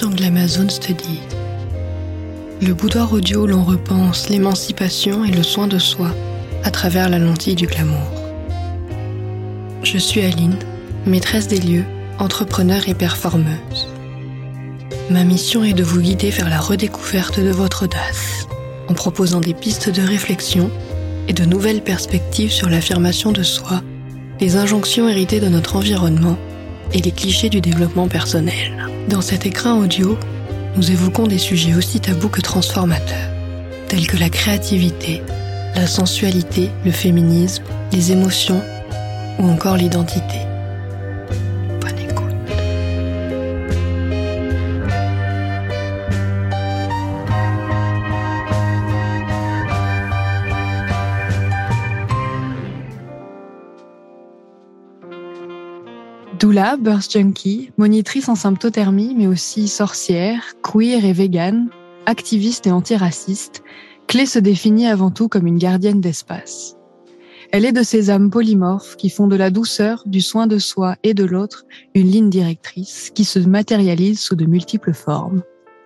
dans Glamazon Study, le boudoir audio où l'on repense l'émancipation et le soin de soi à travers la lentille du glamour. Je suis Aline, maîtresse des lieux, entrepreneur et performeuse. Ma mission est de vous guider vers la redécouverte de votre audace, en proposant des pistes de réflexion et de nouvelles perspectives sur l'affirmation de soi, les injonctions héritées de notre environnement et les clichés du développement personnel. Dans cet écran audio, nous évoquons des sujets aussi tabous que transformateurs, tels que la créativité, la sensualité, le féminisme, les émotions ou encore l'identité. Doula, birth junkie, monitrice en symptothermie, mais aussi sorcière, queer et végane, activiste et antiraciste, Clé se définit avant tout comme une gardienne d'espace. Elle est de ces âmes polymorphes qui font de la douceur, du soin de soi et de l'autre une ligne directrice qui se matérialise sous de multiples formes.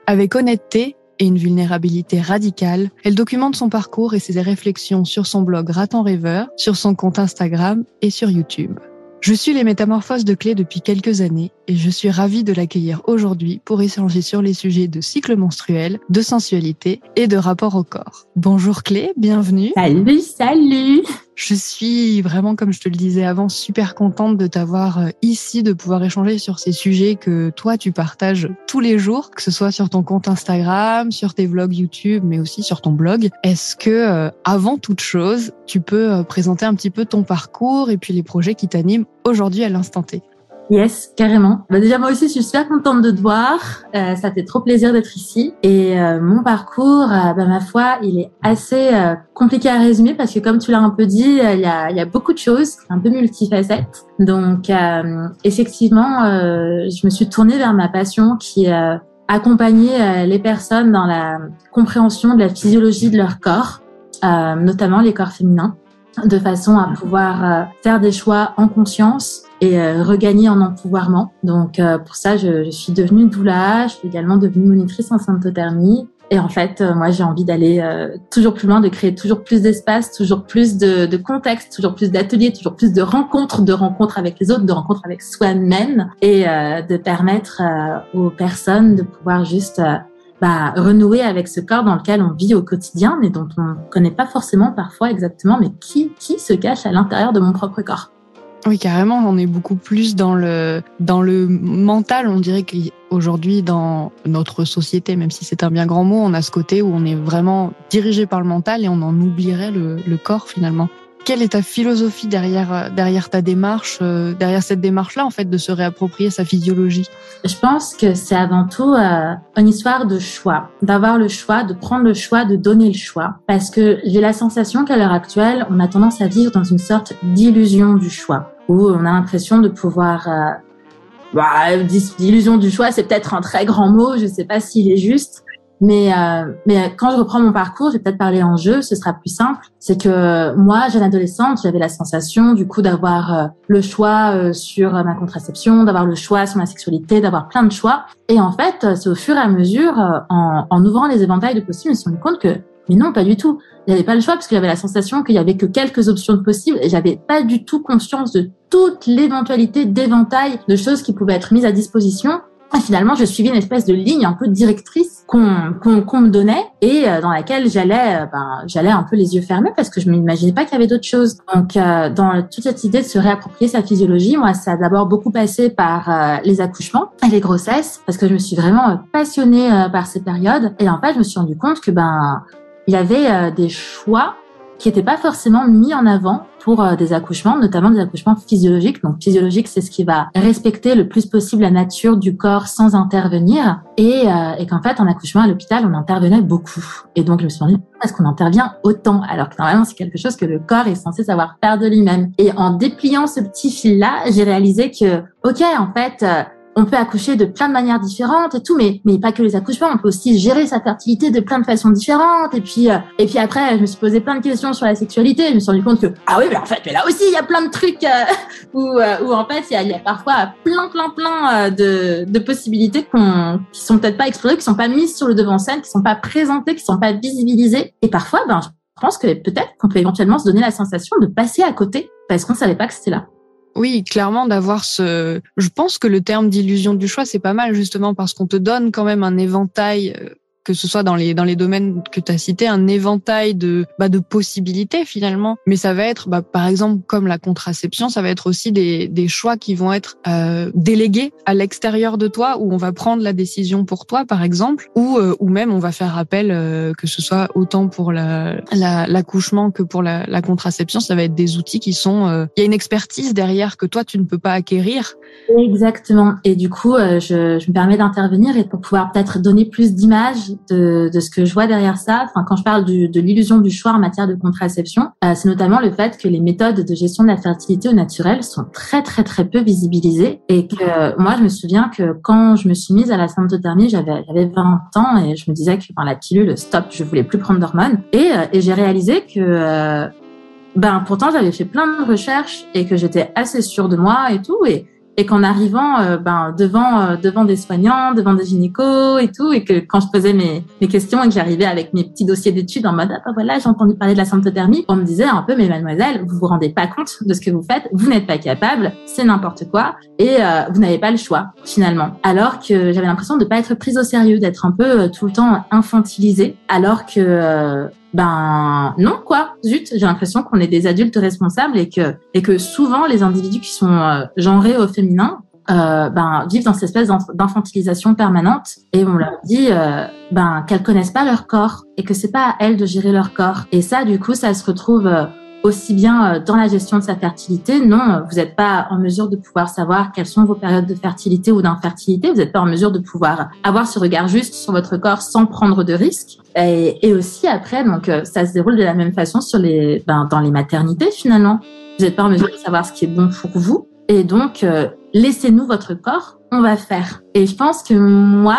Avec honnêteté et une vulnérabilité radicale, elle documente son parcours et ses réflexions sur son blog Raton Rêveur, sur son compte Instagram et sur YouTube. Je suis les métamorphoses de Clé depuis quelques années et je suis ravie de l'accueillir aujourd'hui pour échanger sur les sujets de cycle menstruel, de sensualité et de rapport au corps. Bonjour Clé, bienvenue. Salut, salut. Je suis vraiment, comme je te le disais avant, super contente de t'avoir euh, ici, de pouvoir échanger sur ces sujets que toi, tu partages tous les jours, que ce soit sur ton compte Instagram, sur tes vlogs YouTube, mais aussi sur ton blog. Est-ce que, euh, avant toute chose, tu peux euh, présenter un petit peu ton parcours et puis les projets qui t'animent aujourd'hui à l'instant T? Yes, carrément. Bah déjà moi aussi, je suis super contente de te voir. Euh, ça fait trop plaisir d'être ici. Et euh, mon parcours, euh, bah, ma foi, il est assez compliqué à résumer parce que comme tu l'as un peu dit, il y a, y, a, beaucoup de choses, un peu multifacette. Donc effectivement, je me suis tournée vers ma passion qui est accompagner les personnes dans la compréhension de la physiologie de leur corps, notamment les corps féminins de façon à pouvoir faire des choix en conscience et euh, regagner en empouvoirment. Donc euh, pour ça, je, je, suis devenue doula, je suis également devenue monitrice en symptothermie. Et en fait, euh, moi, j'ai envie d'aller toujours plus loin, de créer toujours plus d'espace, toujours plus de, de contexte, toujours plus d'ateliers, toujours plus de rencontres, de rencontres avec les autres, de rencontres avec soi-même, et de permettre aux personnes de pouvoir juste bah, renouer avec ce corps dans lequel on vit au quotidien, mais dont on ne connaît pas forcément parfois exactement, mais qui, qui se cache à l'intérieur de mon propre corps. Oui, carrément, on est beaucoup plus dans le dans le mental. On dirait qu'aujourd'hui, dans notre société, même si c'est un bien grand mot, on a ce côté où on est vraiment dirigé par le mental et on en oublierait le, le corps finalement. Quelle est ta philosophie derrière derrière ta démarche, euh, derrière cette démarche-là en fait, de se réapproprier sa physiologie? Je pense que c'est avant tout euh, une histoire de choix, d'avoir le choix, de prendre le choix, de donner le choix, parce que j'ai la sensation qu'à l'heure actuelle, on a tendance à vivre dans une sorte d'illusion du choix où on a l'impression de pouvoir euh, bah, d'illusion du choix, c'est peut-être un très grand mot, je ne sais pas s'il est juste, mais euh, mais quand je reprends mon parcours, je vais peut-être parler en jeu, ce sera plus simple. C'est que moi, jeune adolescente, j'avais la sensation du coup d'avoir euh, le choix euh, sur ma contraception, d'avoir le choix sur ma sexualité, d'avoir plein de choix. Et en fait, c'est au fur et à mesure, en, en ouvrant les éventails de possibles, je me suis rendu compte que mais non, pas du tout. Avait pas le choix parce que j'avais la sensation qu'il y avait que quelques options possibles et j'avais pas du tout conscience de toute l'éventualité d'éventail de choses qui pouvaient être mises à disposition. Et finalement, je suivais une espèce de ligne un peu directrice qu'on qu'on me donnait et euh, dans laquelle j'allais euh, ben, j'allais un peu les yeux fermés parce que je m'imaginais pas qu'il y avait d'autres choses. Donc euh, dans toute cette idée de se réapproprier sa physiologie, moi ça a d'abord beaucoup passé par les accouchements et les grossesses parce que je me suis vraiment passionnée par ces périodes et en fait, je me suis rendu compte que ben il y avait euh, des choix qui n'étaient pas forcément mis en avant pour euh, des accouchements, notamment des accouchements physiologiques. Donc physiologique, c'est ce qui va respecter le plus possible la nature du corps sans intervenir. Et, euh, et qu'en fait, en accouchement à l'hôpital, on intervenait beaucoup. Et donc je me suis demandé, est-ce qu'on intervient autant Alors que normalement, c'est quelque chose que le corps est censé savoir faire de lui-même. Et en dépliant ce petit fil-là, j'ai réalisé que, ok, en fait, on peut accoucher de plein de manières différentes et tout, mais mais pas que les accouchements, on peut aussi gérer sa fertilité de plein de façons différentes. Et puis euh, et puis après, je me suis posé plein de questions sur la sexualité. Je me suis rendu compte que ah oui, mais en fait, là aussi, il y a plein de trucs euh, où euh, où en fait, il y a, y a, parfois plein plein plein de de possibilités qu'on qui sont peut-être pas explorées, qui sont pas mises sur le devant scène, qui sont pas présentées, qui sont pas visibilisées. Et parfois, ben je pense que peut-être qu'on peut éventuellement se donner la sensation de passer à côté parce qu'on savait pas que c'était là. Oui, clairement d'avoir ce. Je pense que le terme d'illusion du choix, c'est pas mal justement parce qu'on te donne quand même un éventail euh, que ce soit dans les dans les domaines que tu as cités, un éventail de bah, de possibilités finalement. Mais ça va être, bah, par exemple, comme la contraception, ça va être aussi des, des choix qui vont être euh, délégués à l'extérieur de toi, où on va prendre la décision pour toi, par exemple, ou euh, ou même on va faire appel, euh, que ce soit autant pour la l'accouchement que pour la, la, contraception, ça va être des outils qui sont, euh, il y a une expertise derrière que toi tu ne peux pas acquérir. Exactement. Et du coup, je, je me permets d'intervenir et pour pouvoir peut-être donner plus d'images de, de, ce que je vois derrière ça, enfin quand je parle du, de l'illusion du choix en matière de contraception, euh, c'est notamment le fait que les méthodes de gestion de la fertilité au naturel sont très très très peu visibilisées et que euh, moi je me souviens que quand je me suis mise à la symptothermie, j'avais j'avais 20 ans et je me disais que enfin, la pilule stop, je voulais plus prendre d'hormones. Et, euh, et j'ai réalisé que ben pourtant j'avais fait plein de recherches et que j'étais assez sûre de moi et tout et et qu'en arrivant euh, ben, devant euh, devant des soignants, devant des gynécos et tout, et que quand je posais mes, mes questions et que j'arrivais avec mes petits dossiers d'études en mode ah, voilà j'ai entendu parler de la symptothermie, on me disait un peu mais mademoiselle vous vous rendez pas compte de ce que vous faites, vous n'êtes pas capable, c'est n'importe quoi et euh, vous n'avez pas le choix finalement. Alors que j'avais l'impression de pas être prise au sérieux, d'être un peu tout le temps infantilisée, alors que ben non quoi, zut, j'ai l'impression qu'on est des adultes responsables et que et que souvent les individus qui sont euh, genrés au féminin euh, ben vivent dans cette espèce d'infantilisation permanente et on leur dit euh, ben qu'elles connaissent pas leur corps et que c'est pas à elles de gérer leur corps. Et ça du coup ça se retrouve euh, aussi bien euh, dans la gestion de sa fertilité. Non, vous n'êtes pas en mesure de pouvoir savoir quelles sont vos périodes de fertilité ou d'infertilité. Vous n'êtes pas en mesure de pouvoir avoir ce regard juste sur votre corps sans prendre de risques. Et, et aussi après, donc euh, ça se déroule de la même façon sur les, ben, dans les maternités finalement. Vous n'êtes pas en mesure de savoir ce qui est bon pour vous. Et donc, euh, laissez-nous votre corps, on va faire. Et je pense que moi,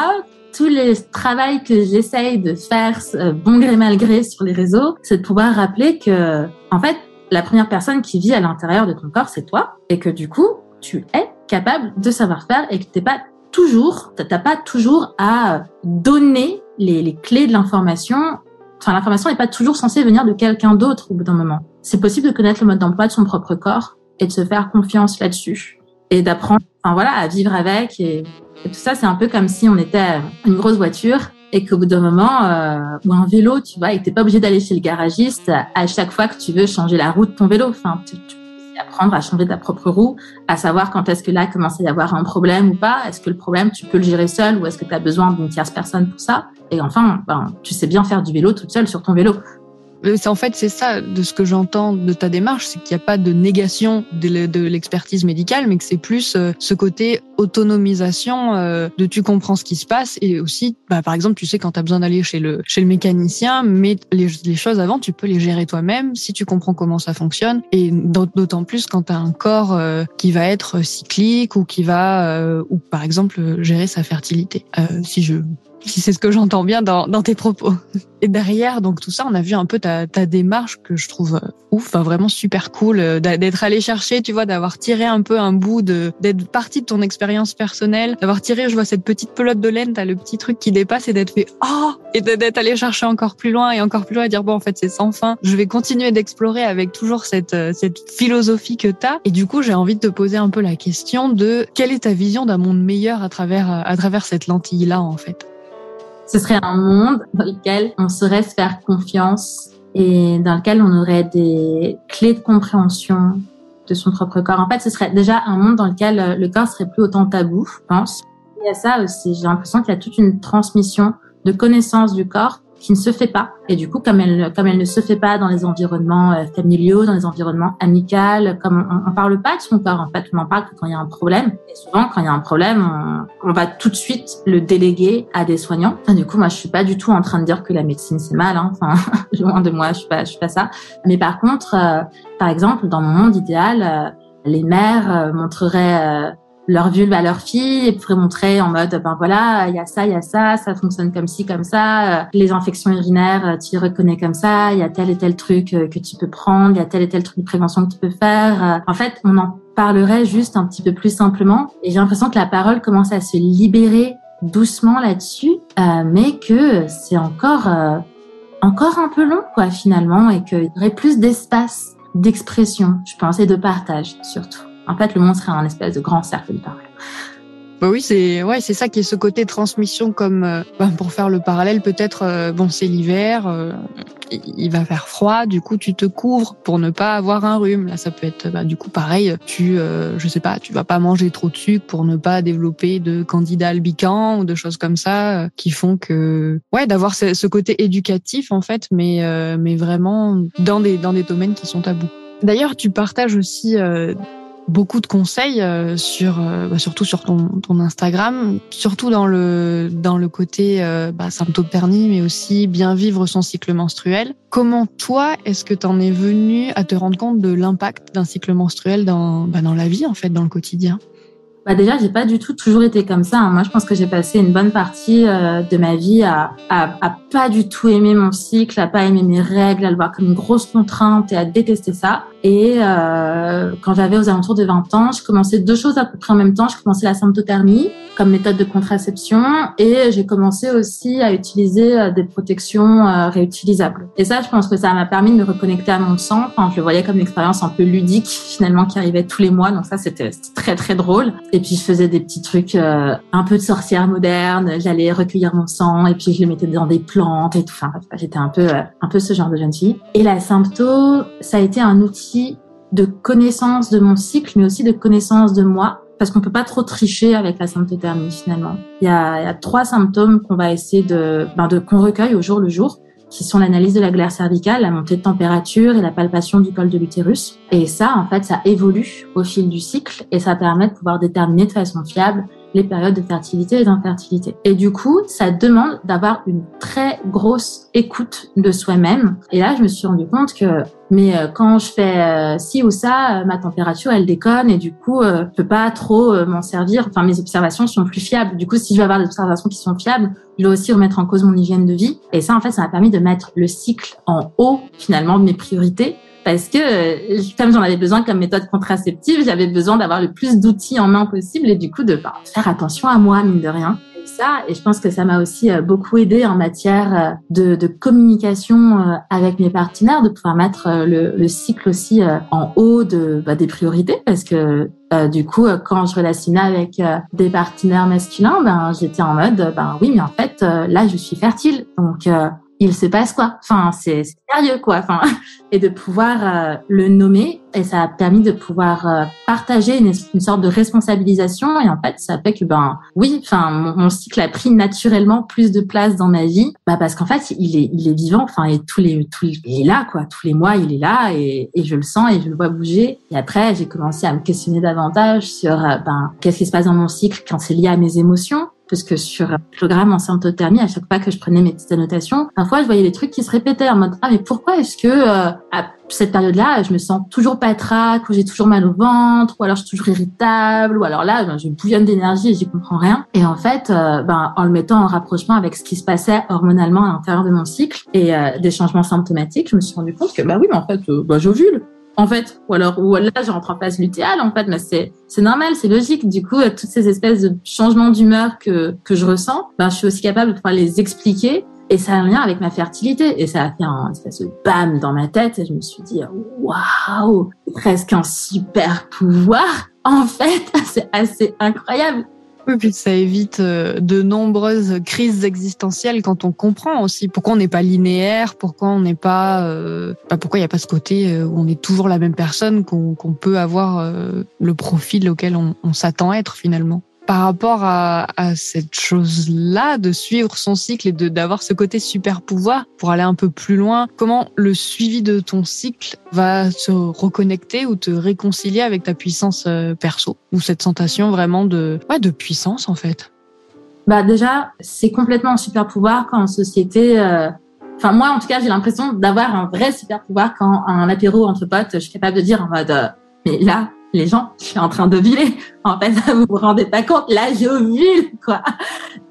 tous les travaux que j'essaye de faire, bon gré mal gré sur les réseaux, c'est de pouvoir rappeler que en fait, la première personne qui vit à l'intérieur de ton corps, c'est toi, et que du coup, tu es capable de savoir faire et que t'es pas toujours, t'as pas toujours à donner les, les clés de l'information. Enfin, l'information n'est pas toujours censée venir de quelqu'un d'autre au bout d'un moment. C'est possible de connaître le mode d'emploi de son propre corps et de se faire confiance là-dessus et d'apprendre, enfin voilà, à vivre avec et, et tout ça. C'est un peu comme si on était une grosse voiture et qu'au bout d'un moment, euh, ou un vélo, tu vois, et t'es pas obligé d'aller chez le garagiste à chaque fois que tu veux changer la roue de ton vélo. Enfin, tu, peux apprendre à changer ta propre roue, à savoir quand est-ce que là commence à y avoir un problème ou pas. Est-ce que le problème, tu peux le gérer seul ou est-ce que tu as besoin d'une tierce personne pour ça? Et enfin, ben, tu sais bien faire du vélo toute seule sur ton vélo. Euh, en fait, c'est ça de ce que j'entends de ta démarche, c'est qu'il n'y a pas de négation de l'expertise médicale, mais que c'est plus euh, ce côté autonomisation euh, de tu comprends ce qui se passe et aussi, bah, par exemple, tu sais quand tu as besoin d'aller chez le chez le mécanicien, mais les, choses avant, tu peux les gérer toi-même si tu comprends comment ça fonctionne et d'autant plus quand tu as un corps qui va être cyclique ou qui va ou par exemple gérer sa fertilité. si je c'est ce que j'entends bien dans, dans, tes propos. Et derrière, donc tout ça, on a vu un peu ta, ta démarche que je trouve euh, ouf, enfin, vraiment super cool, euh, d'être allé chercher, tu vois, d'avoir tiré un peu un bout de, d'être parti de ton expérience personnelle, d'avoir tiré, je vois cette petite pelote de laine, t'as le petit truc qui dépasse et d'être fait oh et d'être allé chercher encore plus loin et encore plus loin et dire bon en fait c'est sans fin. Je vais continuer d'explorer avec toujours cette euh, cette philosophie que t'as. Et du coup, j'ai envie de te poser un peu la question de quelle est ta vision d'un monde meilleur à travers à travers cette lentille là en fait? Ce serait un monde dans lequel on saurait se faire confiance et dans lequel on aurait des clés de compréhension de son propre corps. En fait, ce serait déjà un monde dans lequel euh, le corps serait plus autant tabou, je pense. Il y a ça aussi. J'ai l'impression qu'il y a toute une transmission de connaissance du corps qui ne se fait pas. Et du coup, comme elle, comme elle ne se fait pas dans les environnements euh, familiaux, dans les environnements amicaux, comme on, parle pas de son corps, en fait, on en parle que quand il y a un problème. Et souvent, quand il y a un problème, on, va tout de suite le déléguer à des soignants. Enfin, du coup, moi, je suis pas du tout en train de dire que la médecine c'est mal. Hein. Enfin, loin de moi, je suis pas, je suis pas ça. Mais par contre, euh, par exemple, dans mon monde idéal, euh, les mères montreraient leur vulve à leur fille et pourraient montrer en mode ben voilà il y a ça il y a ça ça fonctionne comme ci comme ça euh, les infections urinaires euh, tu les reconnais comme ça il y a tel et tel truc que tu peux prendre il y a tel et tel truc de prévention que tu peux faire en fait on en parlerait juste un petit peu plus simplement et j'ai l'impression que la parole commence à se libérer doucement là-dessus mais que c'est encore encore un peu long quoi finalement et qu'il y aurait plus d'espace d'expression je pense et de partage surtout en fait, le monde serait un espèce de grand cercle de parole. Bah oui, c'est ouais, c'est ça qui est ce côté transmission comme bah, pour faire le parallèle peut-être euh, bon, c'est l'hiver, euh, il va faire froid, du coup tu te couvres pour ne pas avoir un rhume. Là, ça peut être bah, du coup pareil, tu je sais pas, tu vas pas manger trop de sucre pour ne pas développer de candidats albicans ou de choses comme ça qui font que ouais, d'avoir ce, ce, côté éducatif en fait, mais mais vraiment dans des dans des domaines qui sont tabous. D'ailleurs, tu partages aussi beaucoup de conseils euh, sur, euh, bah, surtout sur ton, Instagram, surtout dans le dans le côté euh, bah, symptopernie, mais aussi bien vivre son cycle menstruel. Comment toi, est-ce que tu en es venu à te rendre compte de l'impact d'un cycle menstruel dans bah, dans la vie en fait, dans le quotidien? Bah déjà, j'ai pas du tout toujours été comme ça. Hein. Moi, je pense que j'ai passé une bonne partie de ma vie à, à, à, pas du tout aimer mon cycle, à pas aimer mes règles, à le voir comme une grosse contrainte et à détester ça. Et euh, quand j'avais aux alentours de 20 ans, je commençais deux choses à peu près en même temps. Je commençais la symptothermie comme méthode de contraception et j'ai commencé aussi à utiliser euh, des protections euh, réutilisables. Et ça, je pense que ça m'a permis de me reconnecter à mon sang. Enfin, je le voyais comme une expérience un peu ludique finalement qui arrivait tous les mois. Donc ça, c'était très très drôle. Et puis je faisais des petits trucs euh, un peu de sorcière moderne. J'allais recueillir mon sang et puis je le mettais dans des plantes et tout. Enfin, j'étais un peu un peu ce genre de jeune fille. Et la sympto, ça a été un outil de connaissance de mon cycle, mais aussi de connaissance de moi, parce qu'on peut pas trop tricher avec la symptothermie finalement. Il y a, y a trois symptômes qu'on va essayer de, ben de qu'on recueille au jour le jour, qui sont l'analyse de la glaire cervicale, la montée de température et la palpation du col de l'utérus. Et ça, en fait, ça évolue au fil du cycle et ça permet de pouvoir déterminer de façon fiable les périodes de fertilité et d'infertilité. Et du coup, ça demande d'avoir une très grosse écoute de soi-même. Et là, je me suis rendu compte que mais euh, quand je fais euh, ci ou ça, euh, ma température elle déconne et du coup je peux pas trop m'en servir. Enfin mes observations sont plus fiables. Du coup si je veux avoir des observations qui sont fiables, je dois aussi remettre en cause mon hygiène de vie. Et ça en fait ça m'a permis de mettre le cycle en haut finalement de mes priorités parce que comme j'en avais besoin comme méthode contraceptive, j'avais besoin d'avoir le plus d'outils en main possible et du coup de bah, faire attention à moi mine de rien. Ça et je pense que ça m'a aussi euh, beaucoup aidé en matière euh, de, communication euh, avec mes partenaires, de pouvoir mettre le, le cycle aussi en haut de, bah, des priorités. Parce que du coup, quand je relationnais avec des partenaires masculins, ben j'étais en mode, ben oui, mais en fait, là, je suis fertile, donc il se passe quoi? Enfin, c'est sérieux quoi. Enfin, et de pouvoir euh, le nommer et ça a permis de pouvoir euh, partager une, sorte de responsabilisation et en fait, ça fait que ben oui, enfin, mon, cycle a pris naturellement plus de place dans ma vie, bah parce qu'en fait, il est il est vivant. Enfin, et tous les tous il est là quoi. Tous les mois, il est là et, et je le sens et je le vois bouger. Et après, j'ai commencé à me questionner davantage sur euh, ben qu'est-ce qui se passe dans mon cycle quand c'est lié à mes émotions parce que sur le programme en symptothermie, à chaque fois que je prenais mes petites annotations, parfois je voyais des trucs qui se répétaient en mode ah mais pourquoi est-ce que euh, à cette période-là je me sens toujours patraque ou j'ai toujours mal au ventre ou alors je suis toujours irritable ou alors là ben, je bouillonne d'énergie et j'y comprends rien. Et en fait euh, ben en le mettant en rapprochement avec ce qui se passait hormonalement à l'intérieur de mon cycle et euh, des changements symptomatiques, je me suis rendu compte que bah oui mais en fait bah j'ovule en fait, ou alors ou là je rentre en phase lutéale en fait, mais c'est c'est normal, c'est logique. Du coup, toutes ces espèces de changements d'humeur que que je ressens, ben je suis aussi capable de pouvoir les expliquer et ça a un lien avec ma fertilité et ça a fait un espèce de bam dans ma tête et je me suis dit waouh, presque un super pouvoir. En fait, c'est assez incroyable. Oui, puis ça évite euh, de nombreuses crises existentielles quand on comprend aussi pourquoi on n'est pas linéaire, pourquoi on n'est pas, euh, bah, pourquoi il n'y a pas ce côté euh, où on est toujours la même personne, qu'on peut avoir le profil auquel on, on s'attend à être finalement par rapport à, cette chose-là, de suivre son cycle et de d'avoir ce côté super pouvoir pour aller un peu plus loin, comment le suivi de ton cycle va se reconnecter ou te réconcilier avec ta puissance euh, perso ou cette sensation vraiment de ouais, de puissance en fait? Bah déjà, c'est complètement un super pouvoir quand en société euh, Enfin, moi, en tout cas, j'ai l'impression d'avoir un vrai super pouvoir quand un apéro entre potes, je suis capable de dire en mode, euh, mais là, les gens, je suis en train d'ovuler. En fait, vous vous rendez pas compte, là, j'ovule, quoi.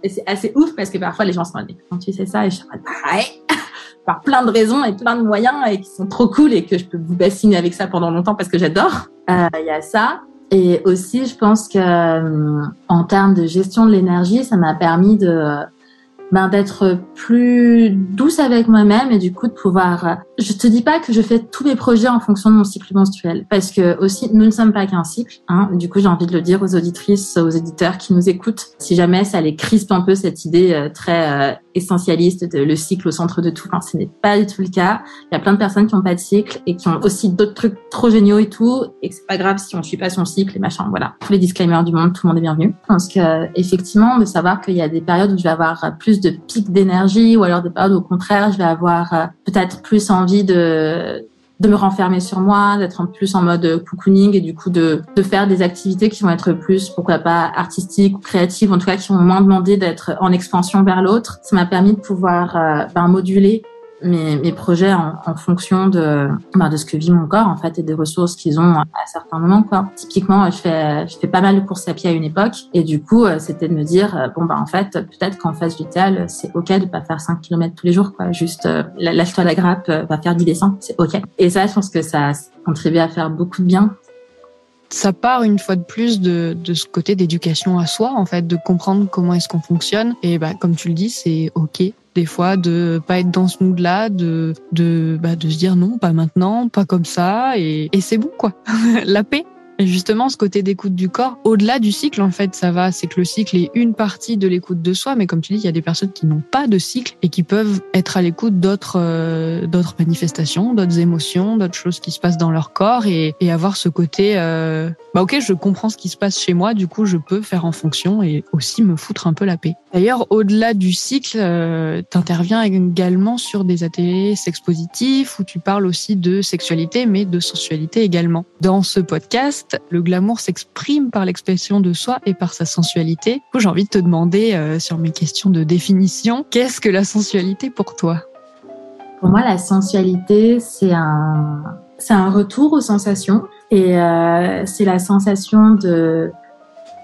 Et c'est assez ouf parce que parfois, les gens se demandent, quand tu sais ça? Et je suis mode, bah. Par plein de raisons et plein de moyens et qui sont trop cool et que je peux vous bassiner avec ça pendant longtemps parce que j'adore. Euh, il y a ça. Et aussi, je pense que euh, en termes de gestion de l'énergie, ça m'a permis de ben, d'être plus douce avec moi-même et du coup de pouvoir. Euh, je te dis pas que je fais tous mes projets en fonction de mon cycle menstruel, parce que aussi nous ne sommes pas qu'un cycle. Hein. Du coup, j'ai envie de le dire aux auditrices, aux éditeurs qui nous écoutent, si jamais ça les crispe un peu cette idée euh, très euh, essentialiste de le cycle au centre de tout. Enfin, ce n'est pas du tout le cas. Il y a plein de personnes qui n'ont pas de cycle et qui ont aussi d'autres trucs trop géniaux et tout, et que c'est pas grave si on suit pas son cycle et machin. Voilà, tous les disclaimers du monde, tout le monde est bienvenu. Je pense que effectivement, de savoir qu'il y a des périodes où je vais avoir plus de pics d'énergie ou alors des périodes au contraire, je vais avoir euh, peut-être plus envie de de me renfermer sur moi, d'être en plus en mode cocooning et du coup de, de faire des activités qui vont être plus, pourquoi pas, artistiques ou créatives, en tout cas qui vont moins demander d'être en expansion vers l'autre. Ça m'a permis de pouvoir euh, ben, moduler mes, mes projets en, en fonction de, bah, de ce que vit mon corps en fait et des ressources qu'ils ont à certains moments quoi. Typiquement, je fais je fais pas mal de courses à pied à une époque et du coup euh, c'était de me dire euh, bon bah en fait peut-être qu'en phase vitale c'est ok de pas faire 5 km tous les jours quoi. Juste euh, lâche-toi la grappe, va faire 10 descentes, c'est ok. Et ça je pense que ça contribue à faire beaucoup de bien ça part une fois de plus de, de ce côté d'éducation à soi, en fait, de comprendre comment est-ce qu'on fonctionne. Et bah, comme tu le dis, c'est ok des fois de pas être dans ce mood-là, de de bah, de se dire non, pas maintenant, pas comme ça, et, et c'est bon quoi. La paix. Justement, ce côté d'écoute du corps, au-delà du cycle, en fait, ça va, c'est que le cycle est une partie de l'écoute de soi, mais comme tu dis, il y a des personnes qui n'ont pas de cycle et qui peuvent être à l'écoute d'autres euh, d'autres manifestations, d'autres émotions, d'autres choses qui se passent dans leur corps et, avoir ce côté, euh, bah ok, je comprends ce qui se passe chez moi, du coup, je peux faire en fonction et aussi me foutre un peu la paix. D'ailleurs, au-delà du cycle, euh, tu interviens également sur des ateliers sex positifs où tu parles aussi de sexualité, mais de sensualité également. Dans ce podcast, le glamour s'exprime par l'expression de soi et par sa sensualité. J'ai envie de te demander, euh, sur mes questions de définition, qu'est-ce que la sensualité pour toi? Pour moi, la sensualité, c'est un, c'est un retour aux sensations et euh, c'est la sensation de,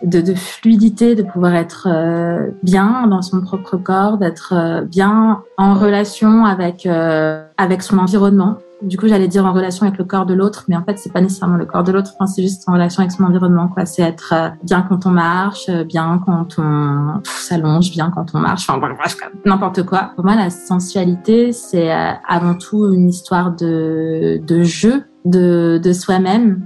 de, fluidité, de pouvoir être euh, bien dans son propre corps, d'être bien en relation avec avec son environnement du coup, j'allais dire en relation avec le corps de l'autre, mais en fait, c'est pas nécessairement le corps de l'autre. Enfin, c'est juste en relation avec son environnement, quoi. C'est être euh, bien quand on marche, euh, bien quand on s'allonge, bien quand on marche. Enfin, bref, n'importe quoi. Pour moi, la sensualité, c'est euh, avant tout une histoire de, de jeu, de, de soi-même,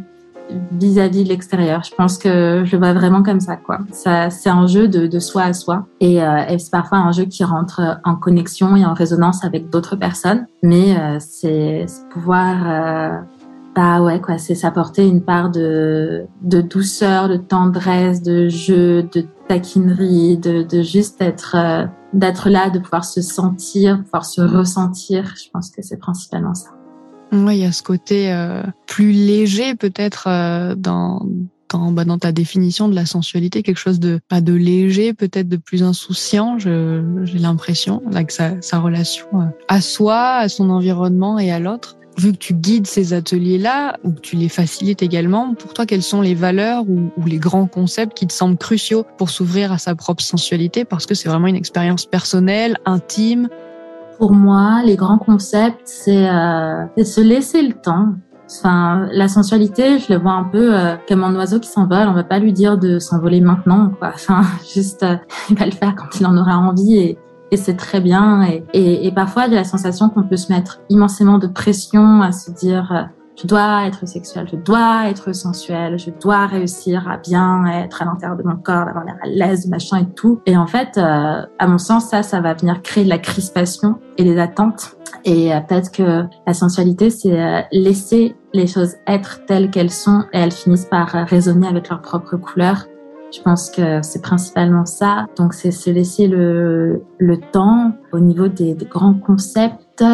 vis-à-vis de l'extérieur. Je pense que je le vois vraiment comme ça, quoi. Ça, c'est un jeu de, de soi à soi, et, euh, et c'est parfois un jeu qui rentre en connexion et en résonance avec d'autres personnes. Mais euh, c'est pouvoir, euh, bah ouais, quoi, c'est s'apporter une part de, de douceur, de tendresse, de jeu, de taquinerie, de, de juste être, euh, d'être là, de pouvoir se sentir, pouvoir se ressentir. Je pense que c'est principalement ça. Oui, il y a ce côté euh, plus léger peut-être euh, dans dans, bah, dans ta définition de la sensualité, quelque chose de pas de léger, peut-être de plus insouciant. J'ai l'impression là que sa, sa relation euh, à soi, à son environnement et à l'autre. Vu que tu guides ces ateliers-là, ou que tu les facilites également, pour toi, quelles sont les valeurs ou, ou les grands concepts qui te semblent cruciaux pour s'ouvrir à sa propre sensualité? Parce que c'est vraiment une expérience personnelle, intime, pour moi, les grands concepts, c'est euh, se laisser le temps. Enfin, la sensualité, je le vois un peu euh, comme un oiseau qui s'envole. On va pas lui dire de s'envoler maintenant, quoi. Enfin, juste, euh, il va le faire quand il en aura envie et, et c'est très bien. Et, et, et, parfois, il y a la sensation qu'on peut se mettre immensément de pression à se dire euh, je dois être sexuelle, je dois être sensuelle, je dois réussir à bien être à l'intérieur de mon corps, d'avoir l'air à l'aise, machin et tout. Et en fait, euh, à mon sens, ça, ça va venir créer de la crispation et des attentes. Et euh, peut-être que la sensualité, c'est euh, laisser les choses être telles qu'elles sont et elles finissent par résonner avec leur propre couleur. Je pense que c'est principalement ça. Donc, c'est se laisser le, le temps au niveau des, des grands concepts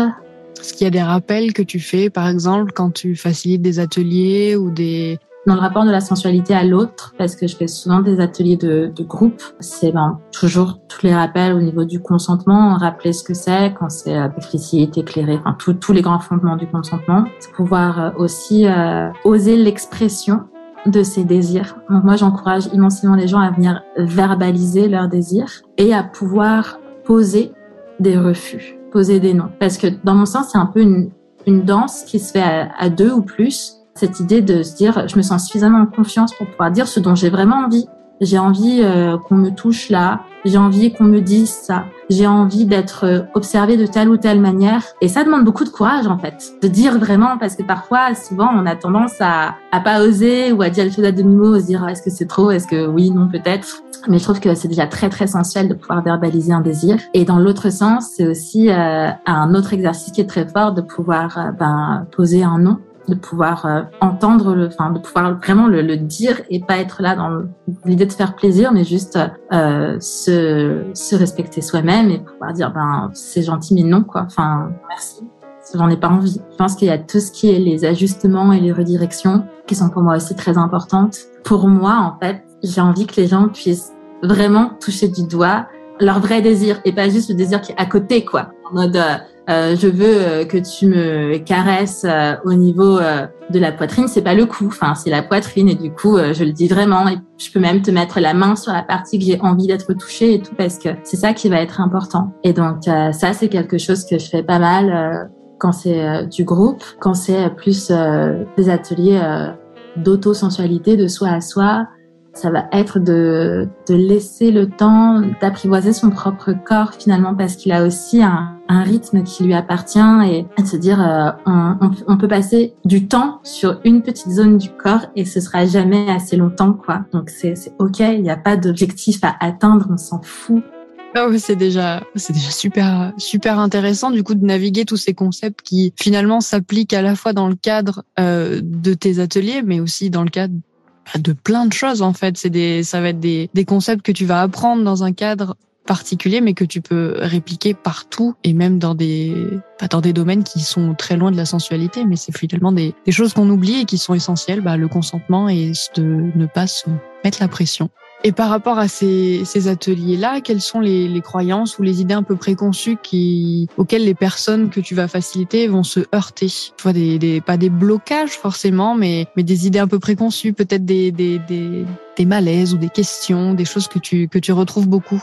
est-ce qu'il y a des rappels que tu fais, par exemple, quand tu facilites des ateliers ou des... Dans le rapport de la sensualité à l'autre, parce que je fais souvent des ateliers de, de groupe, c'est ben, toujours tous les rappels au niveau du consentement, rappeler ce que c'est, quand c'est euh, explicite, éclairé, enfin tous les grands fondements du consentement. C'est pouvoir euh, aussi euh, oser l'expression de ses désirs. Donc moi, j'encourage immensément les gens à venir verbaliser leurs désirs et à pouvoir poser des refus, poser des noms. Parce que dans mon sens, c'est un peu une, une danse qui se fait à, deux ou plus. Cette idée de se dire, je me sens suffisamment en confiance pour pouvoir dire ce dont j'ai vraiment envie j'ai envie euh, qu'on me touche là, j'ai envie qu'on me dise ça, j'ai envie d'être euh, observée de telle ou telle manière. Et ça demande beaucoup de courage en fait, de dire vraiment, parce que parfois, souvent, on a tendance à, à pas oser ou à dire les choses à demi-mot, se dire est-ce que c'est trop, est-ce que oui, non, peut-être. Mais je trouve que c'est déjà très très essentiel de pouvoir verbaliser un désir. Et dans l'autre sens, c'est aussi euh, un autre exercice qui est très fort de pouvoir ben, poser un nom de pouvoir euh, entendre le, enfin de pouvoir vraiment le, le, dire et pas être là dans l'idée de faire plaisir, mais juste euh, se, se respecter soi-même et pouvoir dire ben c'est gentil mais non quoi. Enfin merci, j'en ai pas envie. Je pense qu'il y a tout ce qui est les ajustements et les redirections qui sont pour moi aussi très importantes. Pour moi en fait, j'ai envie que les gens puissent vraiment toucher du doigt leur vrai désir et pas juste le désir qui est à côté quoi. En mode euh, euh, je veux euh, que tu me caresses euh, au niveau de la poitrine, c'est pas le cou, enfin c'est la poitrine et du coup je le dis vraiment et je peux même te mettre la main sur la partie que j'ai envie d'être touchée et tout parce que c'est ça qui va être important. Et donc ça c'est quelque chose que je fais pas mal quand c'est du groupe, quand c'est plus des ateliers d'auto-sensualité, de soi à soi, ça va être de, de laisser le temps d'apprivoiser son propre corps finalement parce qu'il a aussi un, rythme qui lui appartient et, de se dire euh, on, peut passer du temps sur une petite zone du corps et ce sera jamais assez longtemps quoi. Donc c'est ok, il n'y a pas d'objectif à atteindre, on s'en fout. Oui, c'est déjà, c'est déjà super, super intéressant du coup de naviguer tous ces concepts qui finalement s'appliquent à la fois dans le cadre euh, de tes ateliers, mais aussi dans le cadre de plein de choses en fait. C'est des, ça va être des, des concepts que tu vas apprendre dans un cadre particulier, mais que tu peux répliquer partout et même dans des, pas dans des domaines qui sont très loin de la sensualité, mais c'est finalement des, des choses qu'on oublie et qui sont essentielles, bah, le consentement et de ne pas se mettre la pression. Et par rapport à ces, ces ateliers-là, quelles sont les, les, croyances ou les idées un peu préconçues qui, auxquelles les personnes que tu vas faciliter vont se heurter? Tu vois, des, des, pas des blocages forcément, mais, mais des idées un peu préconçues, peut-être des, des, des, des malaises ou des questions, des choses que tu, que tu retrouves beaucoup?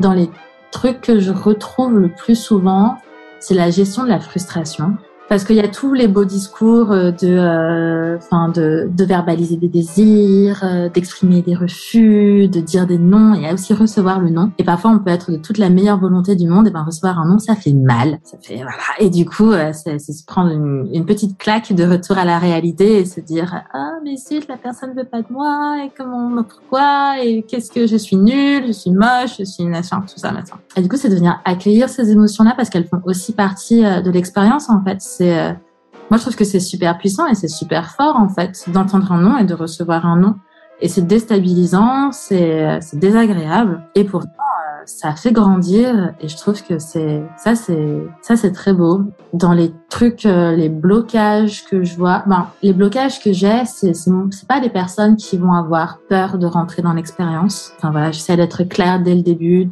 Dans les trucs que je retrouve le plus souvent, c'est la gestion de la frustration parce qu'il y a tous les beaux discours euh, de, euh, enfin, de, de, verbaliser des désirs, euh, d'exprimer des refus, de dire des noms, et aussi recevoir le nom. Et parfois, on peut être de toute la meilleure volonté du monde, et ben recevoir un nom, ça fait mal, ça fait voilà. Et du coup, c'est se prendre une, une, petite claque de retour à la réalité et se dire ah mais si la personne veut pas de moi, et comment, pourquoi, et qu'est-ce que je suis nulle, je suis moche, je suis machin, tout ça, machin. Et du coup, c'est de venir accueillir ces émotions-là parce qu'elles font aussi partie de l'expérience en fait euh, moi je trouve que c'est super puissant et c'est super fort en fait d'entendre un nom et de recevoir un nom. Et c'est déstabilisant, c'est euh, désagréable et pourtant euh, ça fait grandir et je trouve que c'est ça c'est ça c'est très beau. Dans les trucs les blocages que je vois, ben les blocages que j'ai c'est c'est pas des personnes qui vont avoir peur de rentrer dans l'expérience. Enfin voilà, j'essaie d'être claire dès le début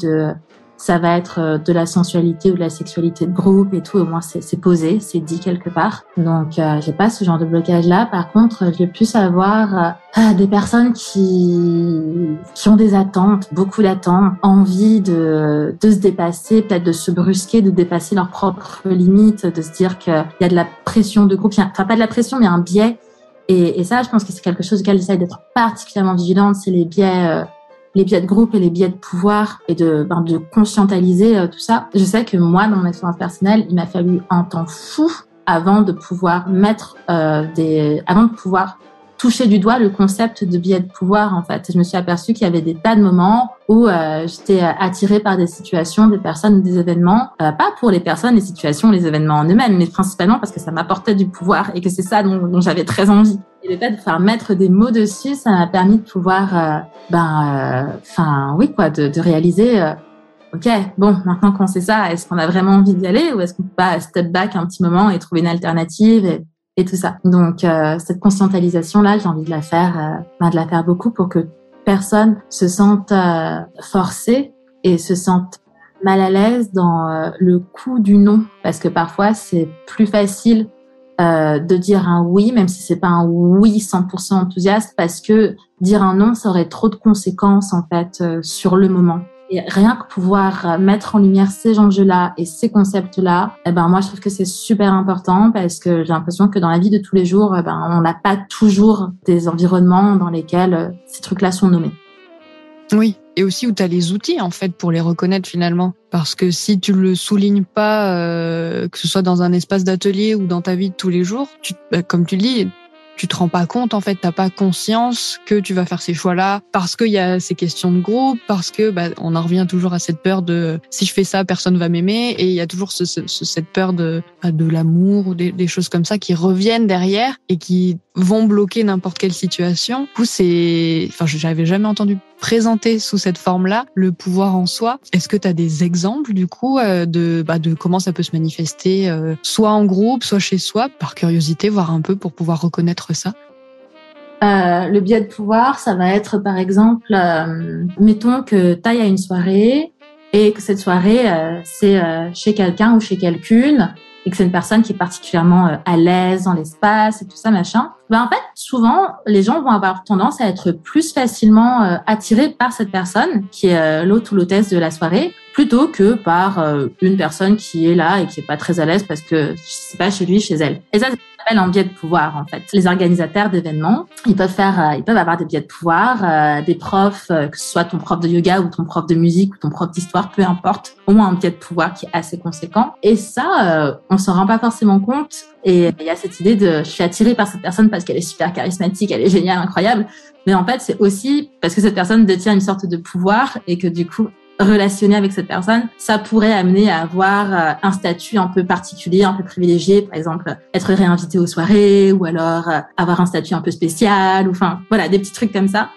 ça va être euh, de la sensualité ou de la sexualité de groupe et tout. Au moins, c'est posé, c'est dit quelque part. Donc, euh, j'ai pas ce genre de blocage-là. Par contre, je vais plus avoir euh, des personnes qui qui ont des attentes, beaucoup d'attentes, envie de de se dépasser, peut-être de se brusquer, de dépasser leurs propres limites, de se dire qu'il y a de la pression de groupe. Enfin, pas de la pression, mais un biais. Et, et ça, je pense que c'est quelque chose auquel j'essaie d'être particulièrement vigilante. C'est les biais euh, les biais de groupe et les biais de pouvoir et de, ben, de conscientaliser euh, tout ça. Je sais que moi, dans mon expérience personnelle, il m'a fallu un temps fou avant de pouvoir mettre euh, des, avant de pouvoir toucher du doigt le concept de biais de pouvoir en fait. Je me suis aperçue qu'il y avait des tas de moments où euh, j'étais attirée par des situations, des personnes, des événements, euh, pas pour les personnes, les situations, les événements en eux-mêmes, mais principalement parce que ça m'apportait du pouvoir et que c'est ça dont, dont j'avais très envie. Et le fait de faire mettre des mots dessus, ça m'a permis de pouvoir, euh, ben, enfin, oui quoi, de, réaliser. Ok, bon, maintenant qu'on sait ça, est-ce qu'on a vraiment envie d'y aller ou est-ce qu'on peut pas step back un petit moment et trouver une alternative et, tout ça. Donc euh, cette conscientisation là, j'ai envie de la faire, euh, ben, de la faire beaucoup pour que personne se sente euh, forcé et se sente mal à l'aise dans euh, le coup du non, parce que parfois c'est plus facile euh, de dire un oui, même si c'est pas un oui 100% enthousiaste, parce que dire un non, ça aurait trop de conséquences en fait euh, sur le moment. Et rien que pouvoir mettre en lumière ces enjeux-là et ces concepts-là, eh ben moi je trouve que c'est super important parce que j'ai l'impression que dans la vie de tous les jours, eh ben on n'a pas toujours des environnements dans lesquels euh, ces trucs-là sont nommés. Oui, et aussi où tu as les outils en fait pour les reconnaître finalement. Parce que si tu le soulignes pas, euh, que ce soit dans un espace d'atelier ou dans ta vie de tous les jours, tu, bah, comme tu le dis, tu te rends pas compte en fait, t'as pas conscience que tu vas faire ces choix-là parce qu'il y a ces questions de groupe, parce que bah, on en revient toujours à cette peur de si je fais ça, personne va m'aimer, et il y a toujours ce, ce, cette peur de bah, de l'amour ou des, des, choses comme ça qui reviennent derrière et qui vont bloquer n'importe quelle situation. Du coup, c'est, enfin, j'avais jamais entendu présenter sous cette forme-là le pouvoir en soi. Est-ce que tu as des exemples du coup euh, de bah, de comment ça peut se manifester, euh, soit en groupe, soit chez soi, par curiosité, voir un peu pour pouvoir reconnaître ça? Euh, le biais de pouvoir, ça va être par exemple, mettons que tu ailles à une soirée et que cette soirée, c'est chez quelqu'un ou chez quelqu'une et que c'est une personne qui est particulièrement euh, à l'aise dans l'espace et tout ça, machin, ben en fait, souvent, les gens vont avoir tendance à être plus facilement euh, attirés par cette personne qui est euh, l'hôte ou l'hôtesse de la soirée, plutôt que par une personne qui est là et qui est pas très à l'aise parce que c'est pas chez lui, chez elle. Un biais de pouvoir en fait. Les organisateurs d'événements, ils peuvent faire, euh, ils peuvent avoir des biais de pouvoir, euh, des profs, euh, que ce soit ton prof de yoga ou ton prof de musique ou ton prof d'histoire, peu importe, moins un biais de pouvoir qui est assez conséquent. Et ça, on s'en rend pas forcément compte. Et il y a cette idée de, je suis attirée par cette personne parce qu'elle est super charismatique, elle est géniale, incroyable. Mais en fait, c'est aussi parce que cette personne détient une sorte de pouvoir et que du coup, relationner avec cette personne, ça pourrait amener à avoir euh, un statut un peu particulier, un peu privilégié, par exemple être réinvité aux soirées ou alors euh, avoir un statut un peu spécial, ou enfin voilà des petits trucs comme ça.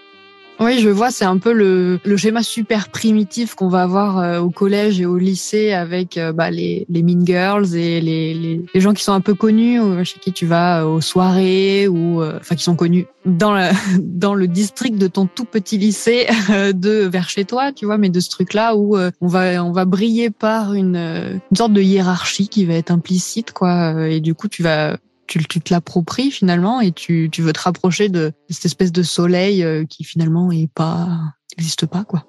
Oui, je vois, c'est un peu le, le, schéma super primitif qu'on va avoir euh, au collège et au lycée avec euh, bah, les, les mean girls et les, les, gens qui sont un peu connus, chez qui tu vas aux soirées ou enfin qui sont connus dans le, dans le district de ton tout petit lycée de vers chez toi, tu vois, mais de ce truc-là où on va on va briller par une, une sorte de hiérarchie qui va être implicite, quoi, et du coup tu vas tu, tu te l'appropries finalement et tu, tu veux te rapprocher de, cette espèce de soleil euh, qui finalement est pas n'existe pas quoi.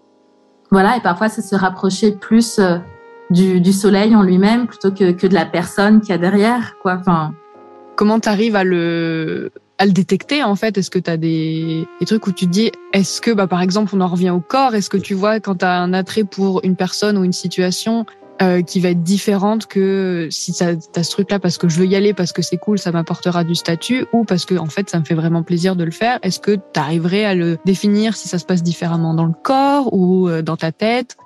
Voilà et parfois c'est se rapprocher plus euh, du, du soleil en lui-même plutôt que, que de la personne qui a derrière quoi. Enfin comment tu arrives à le à le détecter en fait? Est-ce que tu as des, des, trucs où tu te dis est-ce que bah par exemple on en revient au corps? Est-ce que tu vois quand tu as un attrait pour une personne ou une situation euh, qui va être différente que si tu as ce truc-là parce que je veux y aller, parce que c'est cool, ça m'apportera du statut, ou parce que en fait ça me fait vraiment plaisir de le faire. Est-ce que tu arriverais à le définir si ça se passe différemment dans le corps ou euh, dans ta tête?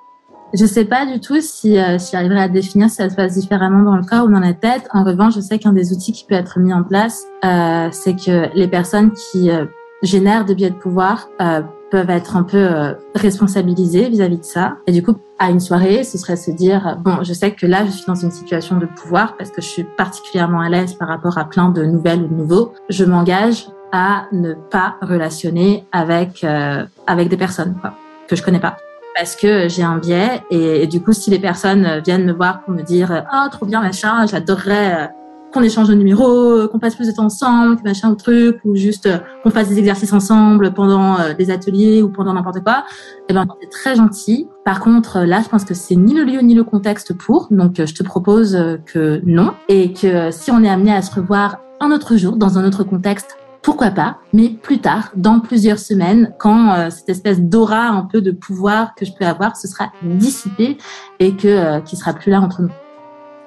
Je sais pas du tout si, euh, j'arriverai à définir si ça se passe différemment dans le corps ou dans la tête. En revanche, je sais qu'un des outils qui peut être mis en place, euh, c'est que les personnes qui euh, génèrent des biais de pouvoir euh, peuvent être un peu euh, responsabilisés vis-à-vis de ça. Et du coup, à une soirée, ce serait se dire, bon, je sais que là, je suis dans une situation de pouvoir parce que je suis particulièrement à l'aise par rapport à plein de nouvelles ou de nouveaux. Je m'engage à ne pas relationner avec euh, avec des personnes quoi, que je connais pas parce que j'ai un biais et, du coup si les personnes viennent me voir pour me dire oh, trop bien machin j'adorerais qu'on échange de numéros, qu'on passe plus de temps ensemble, machin ou truc, ou juste euh, qu'on fasse des exercices ensemble pendant euh, des ateliers ou pendant n'importe quoi, eh ben c'est très gentil. Par contre, là, je pense que c'est ni le lieu ni le contexte pour, donc je te propose que non, et que si on est amené à se revoir un autre jour dans un autre contexte, pourquoi pas, mais plus tard, dans plusieurs semaines, quand euh, cette espèce d'aura un peu de pouvoir que je peux avoir, ce sera dissipé et que euh, qui sera plus là entre nous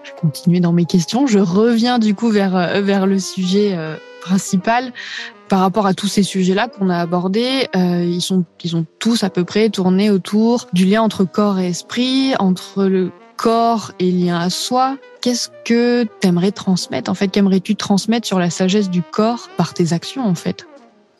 je continuer dans mes questions. Je reviens du coup vers, euh, vers le sujet euh, principal. Par rapport à tous ces sujets-là qu'on a abordés, euh, ils sont ils ont tous à peu près tourné autour du lien entre corps et esprit, entre le corps et lien à soi. Qu'est-ce que t'aimerais transmettre En fait, qu'aimerais-tu transmettre sur la sagesse du corps par tes actions en fait?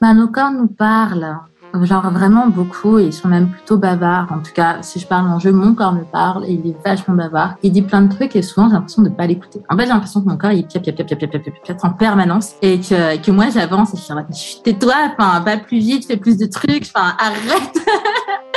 Bah, nos corps nous parlent. Genre vraiment beaucoup, et ils sont même plutôt bavards. En tout cas, si je parle en jeu, mon corps me parle et il est vachement bavard. Il dit plein de trucs et souvent j'ai l'impression de pas l'écouter. En fait, j'ai l'impression que mon corps il piap piap piap piap piap piap piap en permanence et que que moi j'avance et je suis tais-toi, enfin va plus vite, fais plus de trucs, enfin arrête.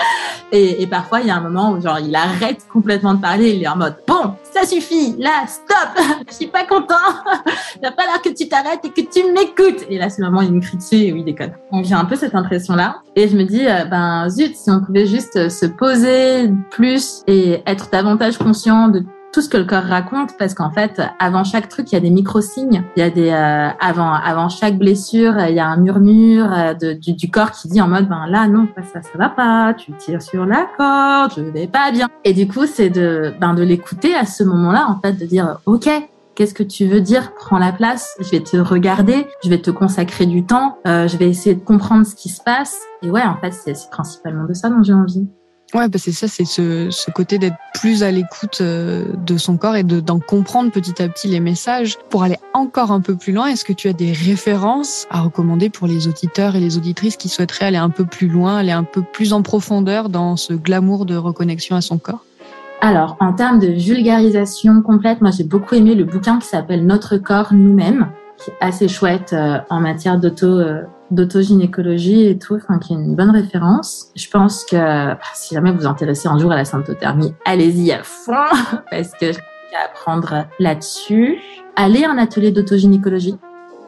et, et parfois il y a un moment où genre il arrête complètement de parler, il est en mode bon ça suffit, là stop, je suis pas content, va pas l'air que t'arrêtes et que tu m'écoutes. Et là, le moment il me crie dessus et oui, déconne. Donc j'ai un peu cette impression-là. Et je me dis, euh, ben zut, si on pouvait juste se poser plus et être davantage conscient de tout ce que le corps raconte parce qu'en fait avant chaque truc il y a des micro signes il y a des euh, avant avant chaque blessure il y a un murmure euh, de, du, du, corps qui dit en mode ben là non ça ça va pas tu tires sur la corde je vais pas bien et du coup c'est de ben de l'écouter à ce moment-là en fait de dire ok Qu'est-ce que tu veux dire? Prends la place. Je vais te regarder. Je vais te consacrer du temps. Euh, je vais essayer de comprendre ce qui se passe. Et ouais, en fait, c'est principalement de ça dont j'ai envie. Ouais, bah c'est ça, c'est ce, ce côté d'être plus à l'écoute euh, de son corps et d'en comprendre petit à petit les messages pour aller encore un peu plus loin. Est-ce que tu as des références à recommander pour les auditeurs et les auditrices qui souhaiteraient aller un peu plus loin, aller un peu plus en profondeur dans ce glamour de reconnexion à son corps? Alors, en termes de vulgarisation complète, moi j'ai beaucoup aimé le bouquin qui s'appelle Notre corps nous-mêmes, qui est assez chouette euh, en matière d'auto euh, d'autogynécologie et tout, enfin, qui est une bonne référence. Je pense que bah, si jamais vous vous intéressez un jour à la symptothermie, allez-y à fond, parce que à apprendre là-dessus. Allez à un atelier d'autogynécologie.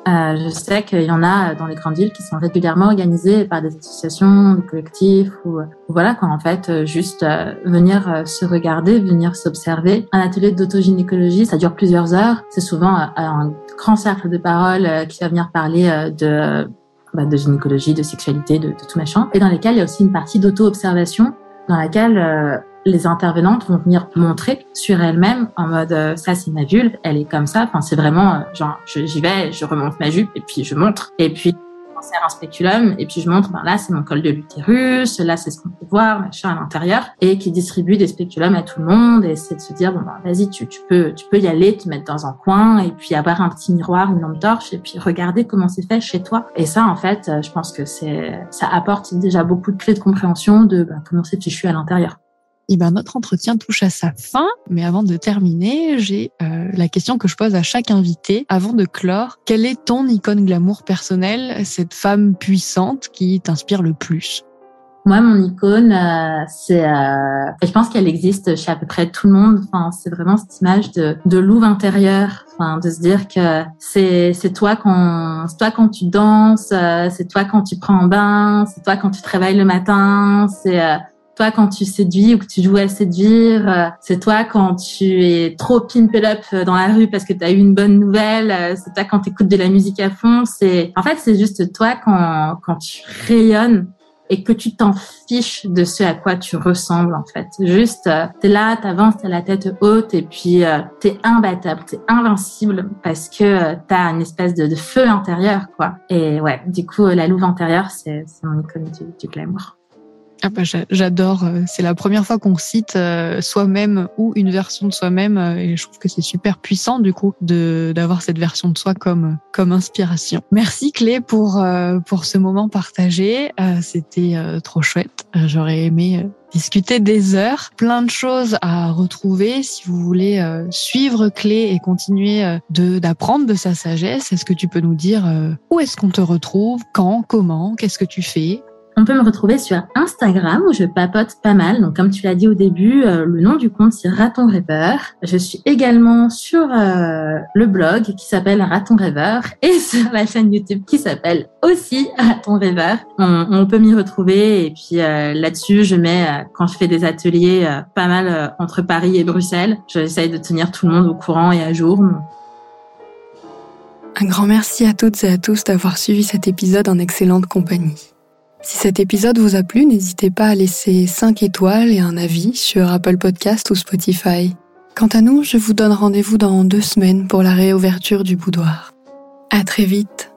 Euh, je sais qu'il y en a dans les grandes villes qui sont régulièrement organisées par des associations, des collectifs ou, voilà quoi en fait euh, juste euh, venir euh, se regarder, venir s'observer. Un atelier d'autogynécologie, ça dure plusieurs heures. C'est souvent un grand cercle de parole qui va venir parler de bah, de gynécologie, de sexualité, de, de, tout machin, et dans lesquels il y a aussi une partie d'auto-observation dans laquelle euh, les intervenantes vont venir montrer sur elles-mêmes en mode euh, ça c'est ma vulve, elle est comme ça. Enfin c'est vraiment euh, genre j'y vais, je remonte ma jupe et puis je montre et puis un spéculum et puis je montre, ben là c'est mon col de l'utérus, là c'est ce qu'on peut voir, machin à l'intérieur, et qui distribue des spéculums à tout le monde et c'est de se dire bon ben vas-y tu, tu peux tu peux y aller, te mettre dans un coin et puis avoir un petit miroir, une lampe torche et puis regarder comment c'est fait chez toi. Et ça en fait, je pense que c'est ça apporte déjà beaucoup de clés de compréhension de ben, comment c'est fichu à l'intérieur. Eh ben, notre entretien touche à sa fin, mais avant de terminer, j'ai euh, la question que je pose à chaque invité. Avant de clore, quelle est ton icône glamour personnelle, cette femme puissante qui t'inspire le plus? Moi, mon icône, euh, c'est, euh, je pense qu'elle existe chez à peu près tout le monde. Enfin, c'est vraiment cette image de, de louve intérieur. Enfin, de se dire que c'est, c'est toi quand, c'est toi quand tu danses, euh, c'est toi quand tu prends un bain, c'est toi quand tu travailles le matin, c'est toi quand tu séduis ou que tu joues à séduire, euh, c'est toi quand tu es trop pimp up dans la rue parce que tu as eu une bonne nouvelle, euh, c'est toi quand tu écoutes de la musique à fond, c'est en fait c'est juste toi quand quand tu rayonnes et que tu t'en fiches de ce à quoi tu ressembles en fait. Juste euh, t'es là, t'avances, t'as la tête haute et puis euh, t'es imbattable, t'es invincible parce que t'as une espèce de, feu intérieur quoi. Et ouais, du coup la louve intérieure c'est mon icône du, du glamour. Ah bah, j'adore. Euh, c'est la première fois qu'on cite euh, soi-même ou une version de soi-même, euh, et je trouve que c'est super puissant du coup de d'avoir cette version de soi comme comme inspiration. Merci Clé pour pour ce moment partagé. C'était trop chouette. J'aurais aimé discuter des heures, plein de choses à retrouver si vous voulez suivre Clé et continuer de d'apprendre de sa sagesse. Est-ce que tu peux nous dire où est-ce qu'on te retrouve, quand, comment, qu'est-ce que tu fais? On peut me retrouver sur Instagram où je papote pas mal. Donc, comme tu l'as dit au début, euh, le nom du compte c'est Raton Rêveur. Je suis également sur euh, le blog qui s'appelle Raton Rêveur et sur la chaîne YouTube qui s'appelle aussi Raton Rêveur. On, peut m'y retrouver et puis euh, là-dessus, je mets quand je fais des ateliers pas mal entre Paris et Bruxelles. J'essaye de tenir tout le monde au courant et à jour. Un grand merci à toutes et à tous d'avoir suivi cet épisode en excellente compagnie. Si cet épisode vous a plu, n'hésitez pas à laisser 5 étoiles et un avis sur Apple Podcast ou Spotify. Quant à nous, je vous donne rendez-vous dans deux semaines pour la réouverture du boudoir. À très vite.